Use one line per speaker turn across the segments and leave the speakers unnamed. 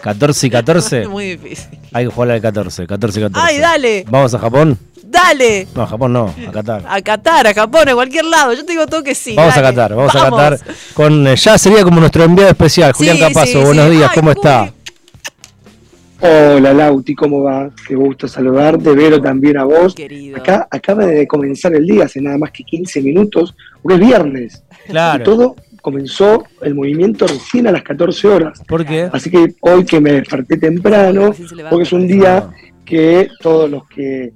14 y 14.
Muy difícil.
Hay que jugar al 14, 14 y 14.
Ay, dale.
¿Vamos a Japón?
Dale.
No, a Japón no, a Qatar.
A Qatar, a Japón, a cualquier lado. Yo te digo todo que sí.
Vamos a. Qatar, vamos, a Qatar. Con, eh, ya sería como nuestro enviado especial, Julián
Sí,
Capazo.
sí,
Buenos
sí.
días,
Ay,
¿cómo está?
Hola Lauti, ¿cómo va? Qué gusto saludarte, Vero también a vos.
Querido.
Acá acaba de comenzar el día, hace nada más que 15 minutos, porque es viernes.
Claro.
Y todo comenzó el movimiento recién a las 14 horas.
¿Por qué?
Así que hoy que me desperté temprano, porque es un día que todos los que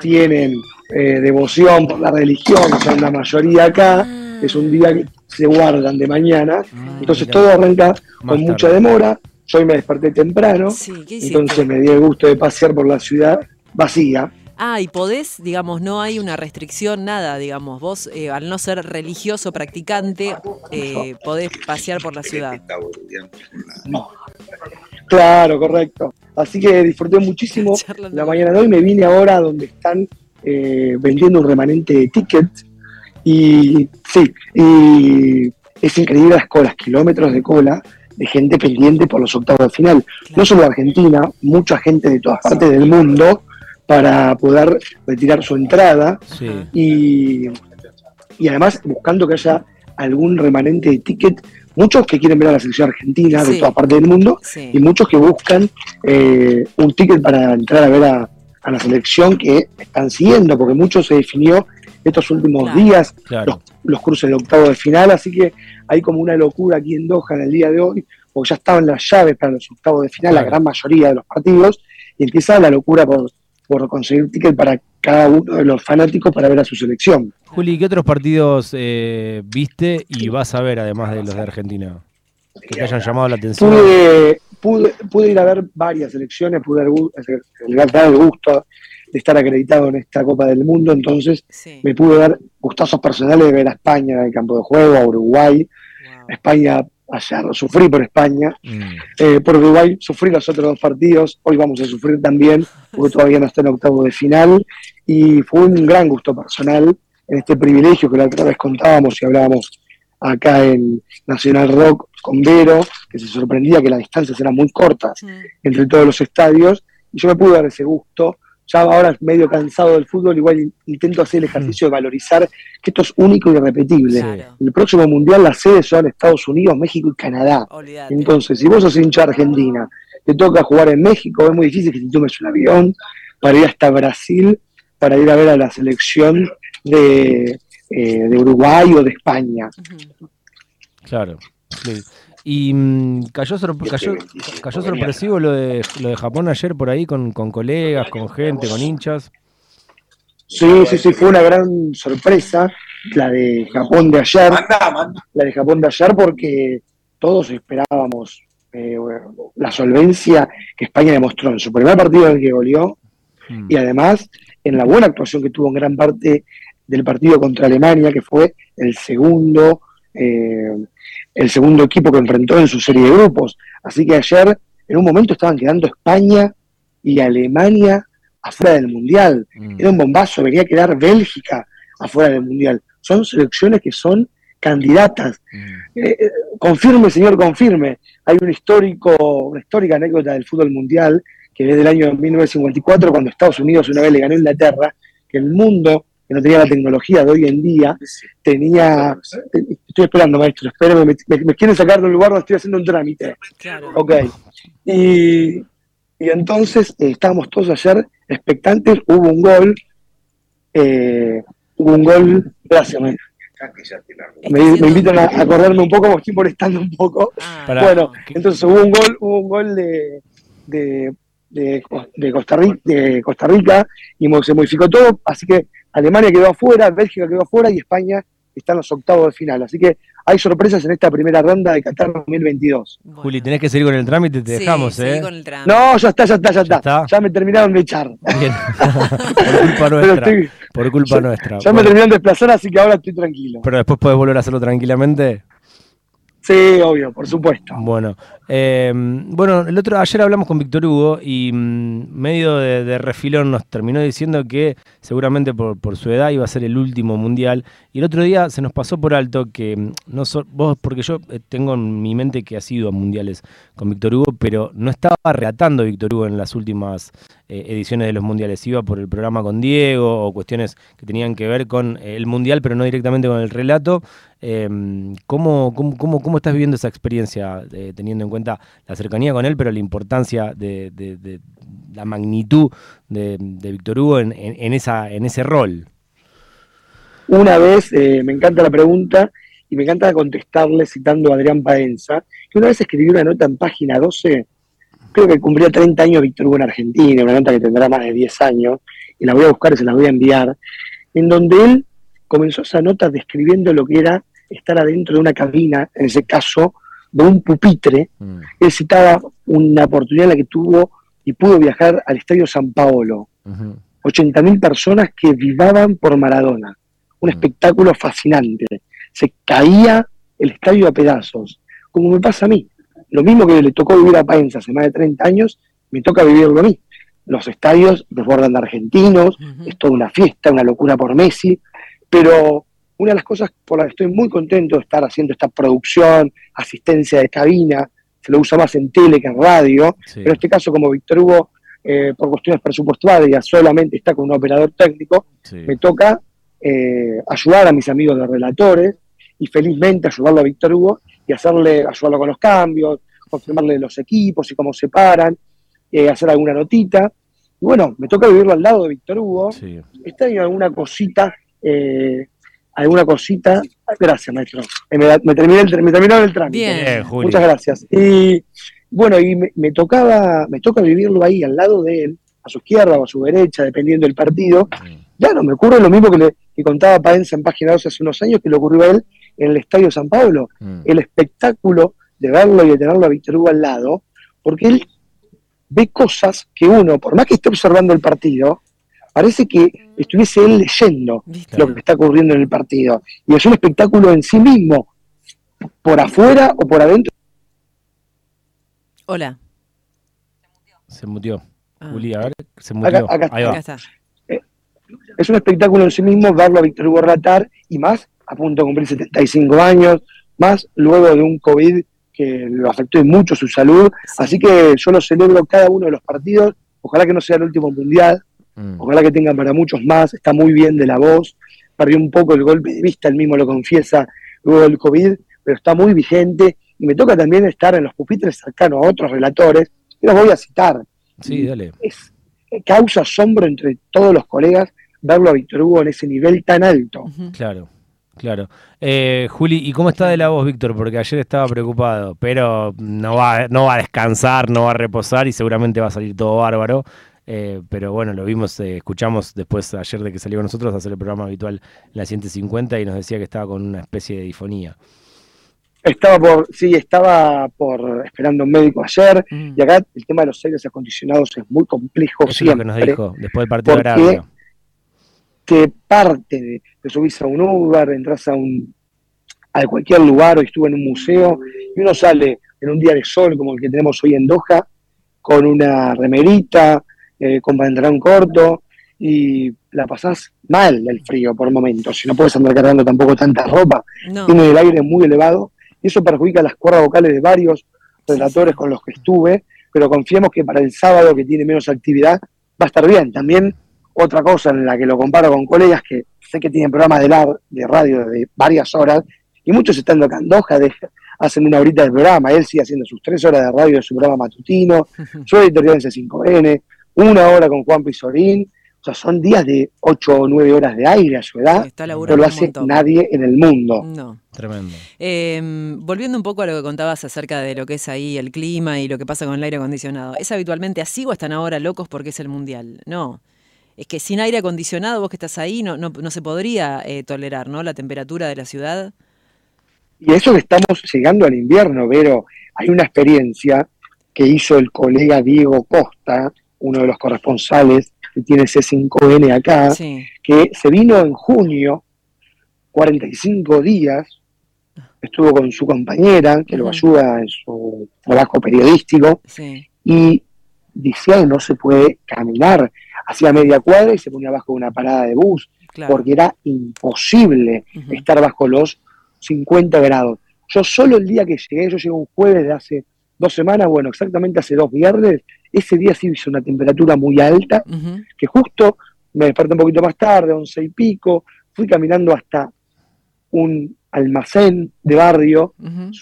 tienen eh, devoción por la religión, que son la mayoría acá,
Ah.
es un día que se guardan de mañana. Entonces
mira.
todo arranca con mucha demora. Yo hoy me desperté temprano. Entonces me di el gusto de pasear por la ciudad vacía.
Ah, y podés, digamos, no hay una restricción, nada, digamos. Vos, eh, al no ser religioso practicante, eh, podés pasear por la ciudad.
Claro, correcto. Así que disfruté muchísimo la mañana de hoy. Me vine ahora donde están eh, vendiendo un remanente de tickets. Y sí, y es increíble las colas, kilómetros de cola de gente pendiente por los octavos de final. No solo de Argentina, mucha gente de todas partes del mundo para poder retirar su entrada.
Sí.
y, y además buscando que haya algún remanente de ticket, muchos que quieren ver a la selección argentina de
Sí.
todas partes del mundo
Sí.
y muchos que buscan eh, un ticket para entrar a ver a, a la selección que están siguiendo, porque mucho se definió estos últimos
Claro.
días,
Claro.
los, los cruces de octavo de final, así que hay como una locura aquí en Doha en el día de hoy, porque ya estaban las llaves para los octavos de final, la gran mayoría de los partidos, y empieza la locura por, por conseguir ticket para cada uno de los fanáticos para ver a su selección.
Juli, ¿qué otros partidos eh, viste y vas a ver además de los de Argentina? Que te hayan llamado la atención.
Pude, pude, pude ir a ver varias selecciones, pude dar el, dar el gusto de estar acreditado en esta Copa del Mundo, entonces
Sí.
me pude dar gustazos personales de ver a España en el campo de juego, a Uruguay,
Wow.
a España ayer, sufrí por España,
Mm,
eh, por Uruguay sufrí los otros dos partidos, hoy vamos a sufrir también, porque todavía no está en octavo de final, y fue un gran gusto personal en este privilegio que la otra vez contábamos y hablábamos acá en Nacional Rock con Vero, que se sorprendía que las distancias eran muy cortas
Mm.
entre todos los estadios, y yo me pude dar ese gusto. Ya ahora medio cansado del fútbol, igual in- intento hacer el ejercicio de valorizar que esto es único y irrepetible.
Claro.
El próximo mundial las sedes son Estados Unidos, México y Canadá.
Olvídate.
Entonces, si vos sos hincha de Argentina, te toca jugar en México, es muy difícil que te tomes un avión para ir hasta Brasil, para ir a ver a la selección de, eh, de Uruguay o de España.
Claro. sí. Y mm, cayó, sor- cayó, cayó sorpresivo lo de, lo de Japón ayer por ahí con, con colegas, con gente, con hinchas.
Sí, sí, sí, fue una gran sorpresa la de Japón de ayer. La de Japón de ayer porque todos esperábamos eh, la solvencia que España demostró en su primer partido en el que goleó
Mm,
y además en la buena actuación que tuvo en gran parte del partido contra Alemania, que fue el segundo, eh, el segundo equipo que enfrentó en su serie de grupos. Así que ayer, en un momento, estaban quedando España y Alemania afuera del Mundial.
mm.
Era un bombazo, venía a quedar Bélgica afuera del Mundial. Son selecciones que son candidatas.
Mm.
Eh, eh, confirme, señor, confirme. Hay un histórico, una histórica anécdota del fútbol mundial que es del año 1954, cuando Estados Unidos una vez le ganó a Inglaterra, que el mundo, que no tenía la tecnología de hoy en día, tenía... Estoy esperando, maestro, espérame, me, me- me quieren sacar del lugar donde estoy haciendo un trámite.
Claro.
Ok. Y, y entonces eh, estábamos todos ayer expectantes, hubo un gol, eh, hubo un gol, gracias, me, me, me invitan a acordarme un poco, me estoy molestando un poco.
Ah.
Bueno,
¿qué-
entonces hubo un gol, hubo un gol de, de, de, de Costa Rica, de Costa Rica y se modificó todo, así que Alemania quedó afuera, Bélgica quedó afuera y España está en los octavos de final. Así que hay sorpresas en esta primera ronda de Qatar 2022.
bueno.
Juli, tenés que seguir con el trámite, te
Sí,
dejamos,
seguí
¿eh?
con el trámite.
No, ya está, ya está, ya está.
está?
Ya me terminaron de echar.
Bien. por culpa nuestra.
estoy-
Por culpa nuestra.
ya me terminaron de desplazar, así que ahora estoy tranquilo.
pero después podés volver a hacerlo tranquilamente.
Sí, obvio, por supuesto.
Bueno, Eh, bueno, el otro, ayer hablamos con Víctor Hugo y mm, medio de, refilón nos terminó diciendo que seguramente por, su edad iba a ser el último mundial. Y el otro día se nos pasó por alto que mm, no vos, porque yo eh, tengo en mi mente que ha sido a mundiales con Víctor Hugo, pero no estaba relatando Víctor Hugo en las últimas eh, ediciones de los mundiales. Iba por el programa con Diego o cuestiones que tenían que ver con el mundial, pero no directamente con el relato. ¿cómo, cómo, cómo, cómo, estás viviendo esa experiencia, teniendo en cuenta la cercanía con él, pero la importancia de, la magnitud de, Víctor Hugo en, esa, en ese rol.
Una vez, eh, me encanta la pregunta y me encanta contestarle citando a Adrián Paenza, que una vez escribió una nota en página 12, creo que cumplía 30 años Víctor Hugo en Argentina, una nota que tendrá más de 10 años, y la voy a buscar y se la voy a enviar, en donde él comenzó esa nota describiendo lo que era estar adentro de una cabina, en ese caso, de un pupitre, mm. él citaba una oportunidad en la que tuvo y pudo viajar al Estadio San Paolo. 80.000 personas que vivaban por Maradona. Un mm. espectáculo fascinante. Se caía el estadio a pedazos, como me pasa a mí. Lo mismo que le tocó vivir a Paenza hace más de 30 años, me toca vivirlo a mí. Los estadios desbordan de argentinos, es toda una fiesta, una locura por Messi, pero una de las cosas por las que estoy muy contento de estar haciendo esta producción, asistencia de cabina, se lo usa más en tele que en radio, pero en este caso como Víctor Hugo, eh, por cuestiones presupuestarias, solamente está con un operador técnico, me toca eh, ayudar a mis amigos de relatores y felizmente ayudarlo a Víctor Hugo y hacerle, ayudarlo con los cambios, confirmarle los equipos y cómo se paran, eh, hacer alguna notita. Y bueno, me toca vivirlo al lado de Víctor Hugo. Sí. Está en alguna cosita eh, alguna cosita. Gracias, maestro. Eh, me, me, terminé el, me terminó el trámite. Bien, Muchas gracias. Y bueno, y me, tocaba, me toca vivirlo ahí, al lado de él, a su izquierda o a su derecha, dependiendo del partido. Ya no, me ocurre lo mismo que le contaba Paenza en Página 12 hace unos años, que le ocurrió a él en el Estadio San Pablo. Mm. El espectáculo de verlo y de tenerlo a Víctor Hugo al lado, porque él ve cosas que uno, por más que esté observando el partido, parece que estuviese él leyendo lo que está ocurriendo en el partido. Y es un espectáculo en sí mismo, por afuera o por adentro.
Hola.
Se mutió. Ah. Juli, a ver, se mutió. Ahí va. está.
Eh, es un espectáculo en sí mismo verlo a Víctor Hugo relatar y más a punto de cumplir 75 años, más luego de un COVID que lo afectó mucho su salud. Así que yo lo celebro cada uno de los partidos. Ojalá que no sea el último mundial, Mm. Ojalá que tengan para muchos más, está muy bien de la voz, perdió un poco el golpe de vista, él mismo lo confiesa luego del COVID, pero está muy vigente y me toca también estar en los pupitres cercanos a otros relatores, y los voy a citar.
Sí, dale.
Es, eh, causa asombro entre todos los colegas verlo a Víctor Hugo en ese nivel tan alto.
Claro. Claro. Eh, Juli, ¿y cómo está de la voz, Víctor? Porque ayer estaba preocupado, pero no va, no va a descansar, no va a reposar y seguramente va a salir todo bárbaro. Eh, pero bueno, lo vimos, eh, escuchamos después ayer de que salió con nosotros a hacer el programa habitual en la 150 y nos decía que estaba con una especie de difonía.
Estaba por, sí, estaba por esperando un médico ayer, mm. y acá el tema de los aires acondicionados es muy complejo
Eso siempre. Es lo que nos dijo después del partido de Arabia.
Que parte de, de subirse a un Uber, entras a un a cualquier lugar, o estuve en un museo, y uno sale en un día de sol como el que tenemos hoy en Doha, con una remerita, eh, con pantalón corto y la pasás mal el frío por momentos, si no puedes andar cargando tampoco tanta ropa, tiene el aire muy elevado y eso perjudica las cuerdas vocales de varios relatores con los que estuve, pero confiemos que para el sábado que tiene menos actividad va a estar bien. También otra cosa en la que lo comparo con colegas que sé que tienen programas de, de radio de varias horas y muchos están acá en Doha, hacen una horita de programa, él sigue haciendo sus tres horas de radio de su programa matutino, yo editorial en C5N, una hora con Juan Pizorín. O sea, son días de 8 o 9 horas de aire a su edad. no lo hace nadie en el mundo.
No. Tremendo. Em, volviendo un poco a lo que contabas acerca de lo que es ahí el clima y lo que pasa con el aire acondicionado. ¿Es habitualmente así o están ahora locos porque es el mundial? No. Es que sin aire acondicionado, vos que estás ahí, no, no, no se podría eh, tolerar, ¿no? La temperatura de la ciudad.
Y eso que estamos llegando al invierno, pero hay una experiencia que hizo el colega Diego Costa, uno de los corresponsales que tiene C5N acá, que se vino en junio, 45 días, estuvo con su compañera, que lo ayuda en su trabajo periodístico,
Sí.
y que no se puede caminar. Hacía media cuadra y se ponía bajo una parada de bus,
Claro.
porque era imposible estar bajo los 50 grados. Yo solo el día que llegué, yo llegué un jueves de hace dos semanas, bueno, exactamente hace dos viernes, ese día sí hizo una temperatura muy alta, que justo me desperté un poquito más tarde, once y pico, fui caminando hasta un almacén de barrio,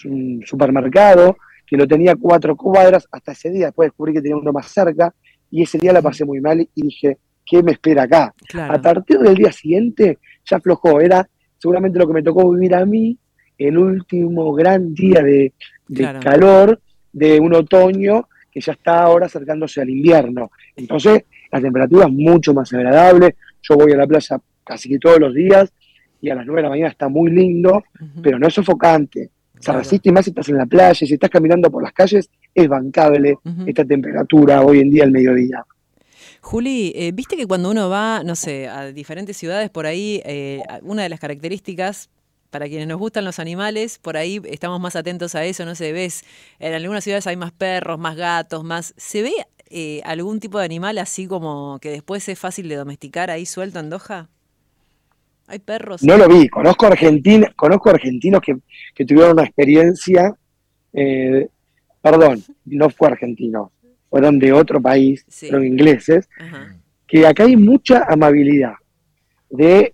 un supermercado, que lo tenía cuatro cuadras hasta ese día, después descubrí que tenía uno más cerca, y ese día la pasé muy mal y dije, ¿qué me espera acá?
Claro.
A partir del día siguiente ya aflojó, era seguramente lo que me tocó vivir a mí, el último gran día de, de
Claro.
calor de un otoño que ya está ahora acercándose al invierno. Entonces, la temperatura es mucho más agradable. Yo voy a la playa casi que todos los días y a las 9 de la mañana está muy lindo, pero no es sofocante. Se
Claro.
resiste y más si estás en la playa, si estás caminando por las calles, es bancable esta temperatura hoy en día al mediodía.
Juli, eh, viste que cuando uno va, no sé, a diferentes ciudades por ahí, eh, una de las características para quienes nos gustan los animales, por ahí estamos más atentos a eso, no sé, ves, en algunas ciudades hay más perros, más gatos, más... ¿Se ve eh, algún tipo de animal así como que después es fácil de domesticar ahí suelto en Doha? ¿Hay perros?
No lo vi, conozco, Argentina, conozco argentinos que, que tuvieron una experiencia, eh, perdón, no fue argentino, fueron de otro país,
Sí.
fueron ingleses,
Ajá.
que acá hay mucha amabilidad de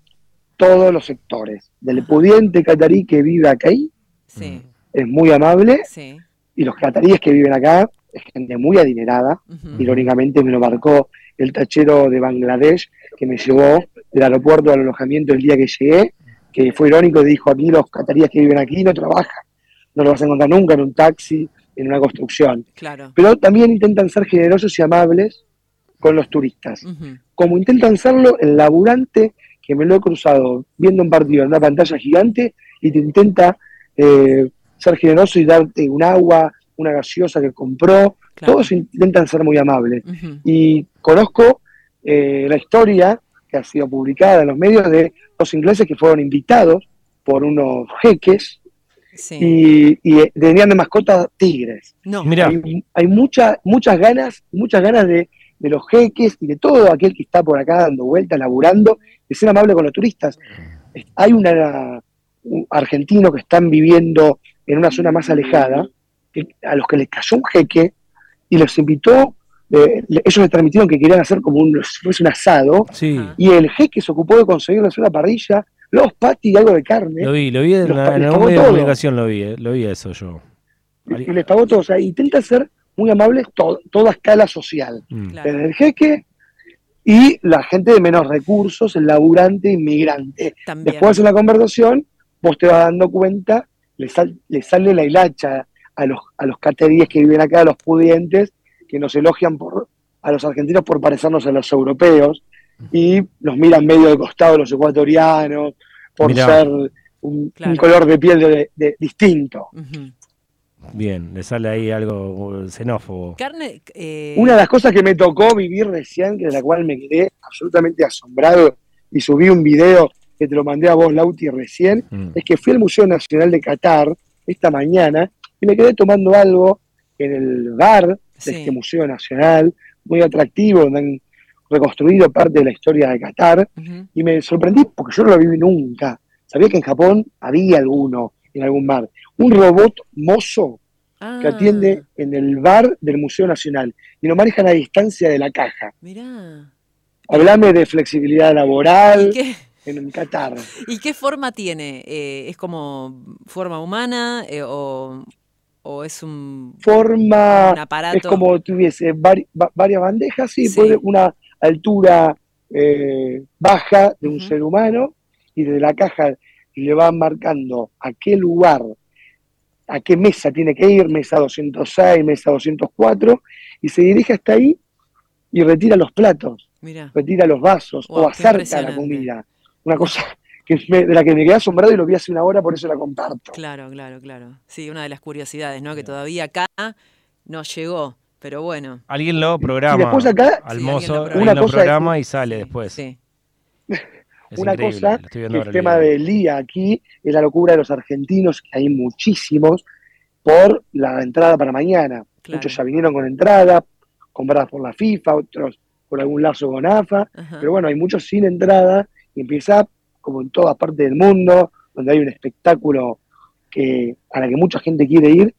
todos los sectores, del
Ajá.
pudiente catarí que vive acá ahí,
Sí,
es muy amable,
sí.
y los cataríes que viven acá es gente muy adinerada, irónicamente me lo marcó el tachero de Bangladesh que me llevó del aeropuerto al alojamiento el día que llegué, que fue irónico, dijo aquí los cataríes que viven aquí no trabajan, no lo vas a encontrar nunca en un taxi, en una construcción.
Claro.
Pero también intentan ser generosos y amables con los turistas. Como intentan serlo el laburante, que me lo he cruzado viendo un partido en una pantalla gigante y te intenta eh, ser generoso y darte un agua, una gaseosa que compró.
Claro.
Todos intentan ser muy amables y conozco eh, la historia que ha sido publicada en los medios de los ingleses que fueron invitados por unos jeques
Sí.
y, y tenían de mascota tigres.
No.
Mira,
Hay, hay mucha- muchas ganas, muchas ganas de, de los jeques y de todo aquel que está por acá dando vueltas, laburando, de ser amable con los turistas. Hay una, un argentino que están viviendo en una zona más alejada, que- a los que les cayó un jeque y los invitó, eh, le- ellos les transmitieron que querían hacer como un, si fuese un asado,
sí,
y el jeque se ocupó de conseguirles una parrilla, los patis y algo de carne,
lo vi, lo vi en, la- en algún medio de comunicación, lo vi, eh, lo vi eso yo.
y les pagó todo. O sea, intenta ser muy amables to- toda escala social.
Mm.
Claro.
Desde el jeque y la gente de menos recursos, el laburante inmigrante.
También.
Después en la conversación, vos te vas dando cuenta, le, sal- le sale la hilacha a los, a los cateríes que viven acá, a los pudientes, que nos elogian por, a los argentinos por parecernos a los europeos y nos miran medio de costado los ecuatorianos por
Mirá.
ser un, color de piel de- de- distinto.
Bien, le sale ahí algo xenófobo.
Carne. eh,
Una de las cosas que me tocó vivir recién, que de la cual me quedé absolutamente asombrado y subí un video que te lo mandé a vos, Lauti, recién,
Mm.
es que fui al Museo Nacional de Qatar esta mañana y me quedé tomando algo en el bar de
Sí.
este Museo Nacional, muy atractivo, donde han reconstruido parte de la historia de Qatar, y me sorprendí porque yo no lo viví nunca. Sabía que en Japón había alguno en algún bar. Un robot mozo que
Ah,
atiende en el bar del Museo Nacional y lo manejan a distancia de la caja.
Mirá.
Hablame de flexibilidad
¿Y
laboral en Qatar.
y qué forma tiene? Eh, ¿Es como forma humana eh, o, o es un,
Forma
un aparato?
es como tuviese vari- va- varias bandejas, sí,
Sí.
puede una altura eh, baja de un ser humano y desde la caja le van marcando a qué lugar, a qué mesa tiene que ir, mesa 206, mesa 204, y se dirige hasta ahí y retira los platos.
Mirá.
retira los vasos
Wow,
o acerca la comida. Una cosa que me- de la que me quedé asombrado y lo vi hace una hora, por eso la comparto.
Claro, claro, claro. Sí, una de las curiosidades, ¿no? Que todavía acá no llegó, pero bueno.
Alguien lo programa.
Y después acá,
al
Sí,
mozo,
alguien lo
alguien
programa.
lo
Una cosa es-
programa y sale después.
Sí.
Es
Una cosa, el tema del día aquí es la locura de los argentinos, que hay muchísimos, por la entrada para mañana.
Claro.
Muchos ya vinieron con entrada, compradas por la FIFA, otros por algún lazo con AFA,
Ajá.
pero bueno, hay muchos sin entrada y empieza, como en todas partes del mundo, donde hay un espectáculo que, a la que mucha gente quiere ir,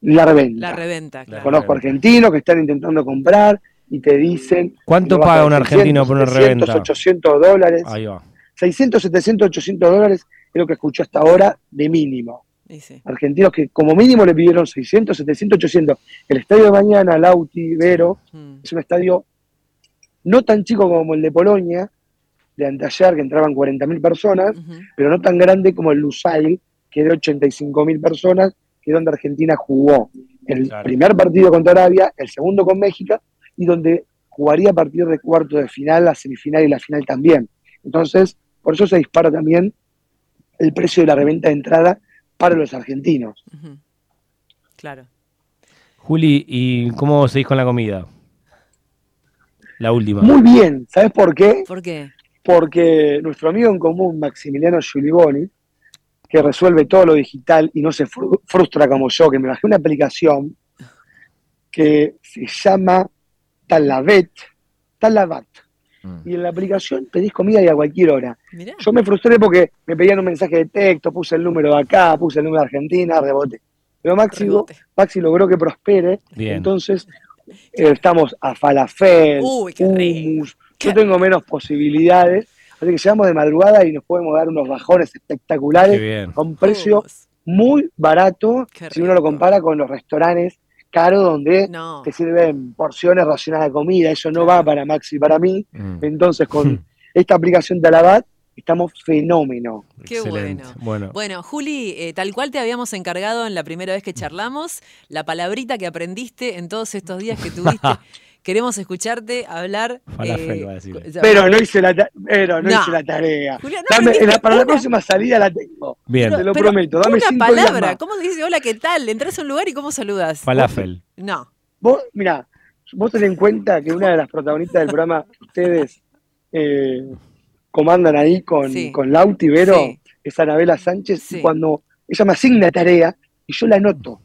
la reventa.
La reventa, claro.
Conozco argentinos que están intentando comprar y te dicen...
¿Cuánto paga un argentino por una
600,
reventa?
800 dólares.
Ahí va.
600, 700, 800 dólares es lo que escuché hasta ahora de mínimo.
Sí.
Argentinos que como mínimo le pidieron 600, 700, 800. El estadio de mañana, Lauti, Vero,
Mm.
es un estadio no tan chico como el de Polonia, de anteayer, que entraban 40.000 personas, pero no tan grande como el Lusail, que es de 85.000 personas, que es donde Argentina jugó el
Claro.
primer partido contra Arabia, el segundo con México, y donde jugaría a partir de cuarto de final, la semifinal y la final también. Entonces, por eso se dispara también el precio de la reventa de entrada para los argentinos.
Claro.
Juli, ¿y cómo seguís con la comida? La última.
Muy bien, ¿sabes por qué?
¿Por qué?
Porque nuestro amigo en común, Maximiliano Giuliboni, que resuelve todo lo digital y no se fru- frustra como yo, que me bajé una aplicación que se llama Talavet, Talabat.
Mm.
Y en la aplicación pedís comida y a cualquier hora.
Mirá.
Yo me frustré porque me pedían un mensaje de texto, puse el número de acá, puse el número de Argentina, rebote. Pero Maxi,
Rebote.
Maxi logró que prospere,
Bien.
entonces eh, estamos a falafel,
Uy, qué rico.
hummus. Yo tengo menos posibilidades, así que llegamos de madrugada y nos podemos dar unos bajones
Qué
espectaculares
bien.
a un precio
Hummus.
muy barato si uno lo compara con los restaurantes caros donde
No.
te sirven porciones racionadas de comida. Eso no va para Maxi y para mí.
Mm.
Entonces, con esta aplicación de Alabat, estamos fenómeno.
Qué
Excelente.
bueno.
Bueno,
Bueno, Juli, eh, tal cual te habíamos encargado en la primera vez que charlamos, la palabrita que aprendiste en todos estos días que tuviste. Queremos escucharte hablar.
Falafel, va a decir.
Pero no hice la, pero no
No.
hice la tarea.
Julián, no
Dame-
aprendiste
la- para la próxima salida la tengo.
bien.
Te lo
Pero
prometo. Dame
una
cinco días
palabra.
más.
¿Cómo se dice hola, qué tal? Entras a un lugar y cómo saludas.
Falafel.
No.
Vos, mira, vos ten en cuenta que una de las protagonistas del programa que ustedes eh, comandan ahí con,
Sí.
con Lauti Vero
Sí.
es Anabela Sánchez,
Sí.
y cuando ella me asigna tarea y yo la anoto.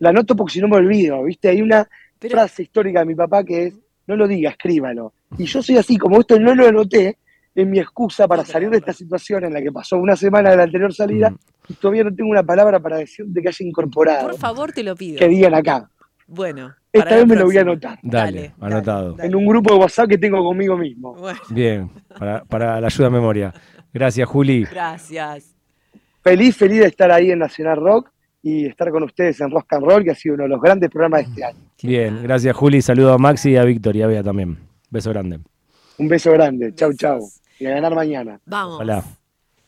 La anoto porque si no me olvido, ¿viste? Hay una
Pero,
frase histórica de mi papá que es, no lo diga, escríbalo. Y yo soy así, como esto no lo anoté, es mi excusa para salir de esta situación en la que pasó una semana de la anterior salida
Mm.
y todavía no tengo una palabra para decir de que haya incorporado,
por favor, te lo pido.
que digan acá.
Bueno.
Esta vez me lo voy a anotar.
Dale,
Dale,
anotado.
dale.
en un grupo de WhatsApp que tengo conmigo mismo.
Bueno,
Bien, para, para la ayuda a memoria. Gracias, Juli.
gracias.
Feliz, feliz de estar ahí en Nacional Rock y estar con ustedes en Rock and Roll, que ha sido uno de los grandes programas de este año.
Bien, gracias, Juli. Saludo a Maxi y a Victoria, a Bea también. Beso grande.
Un beso grande. Chau, chau. Y a ganar mañana.
Vamos.
Hola.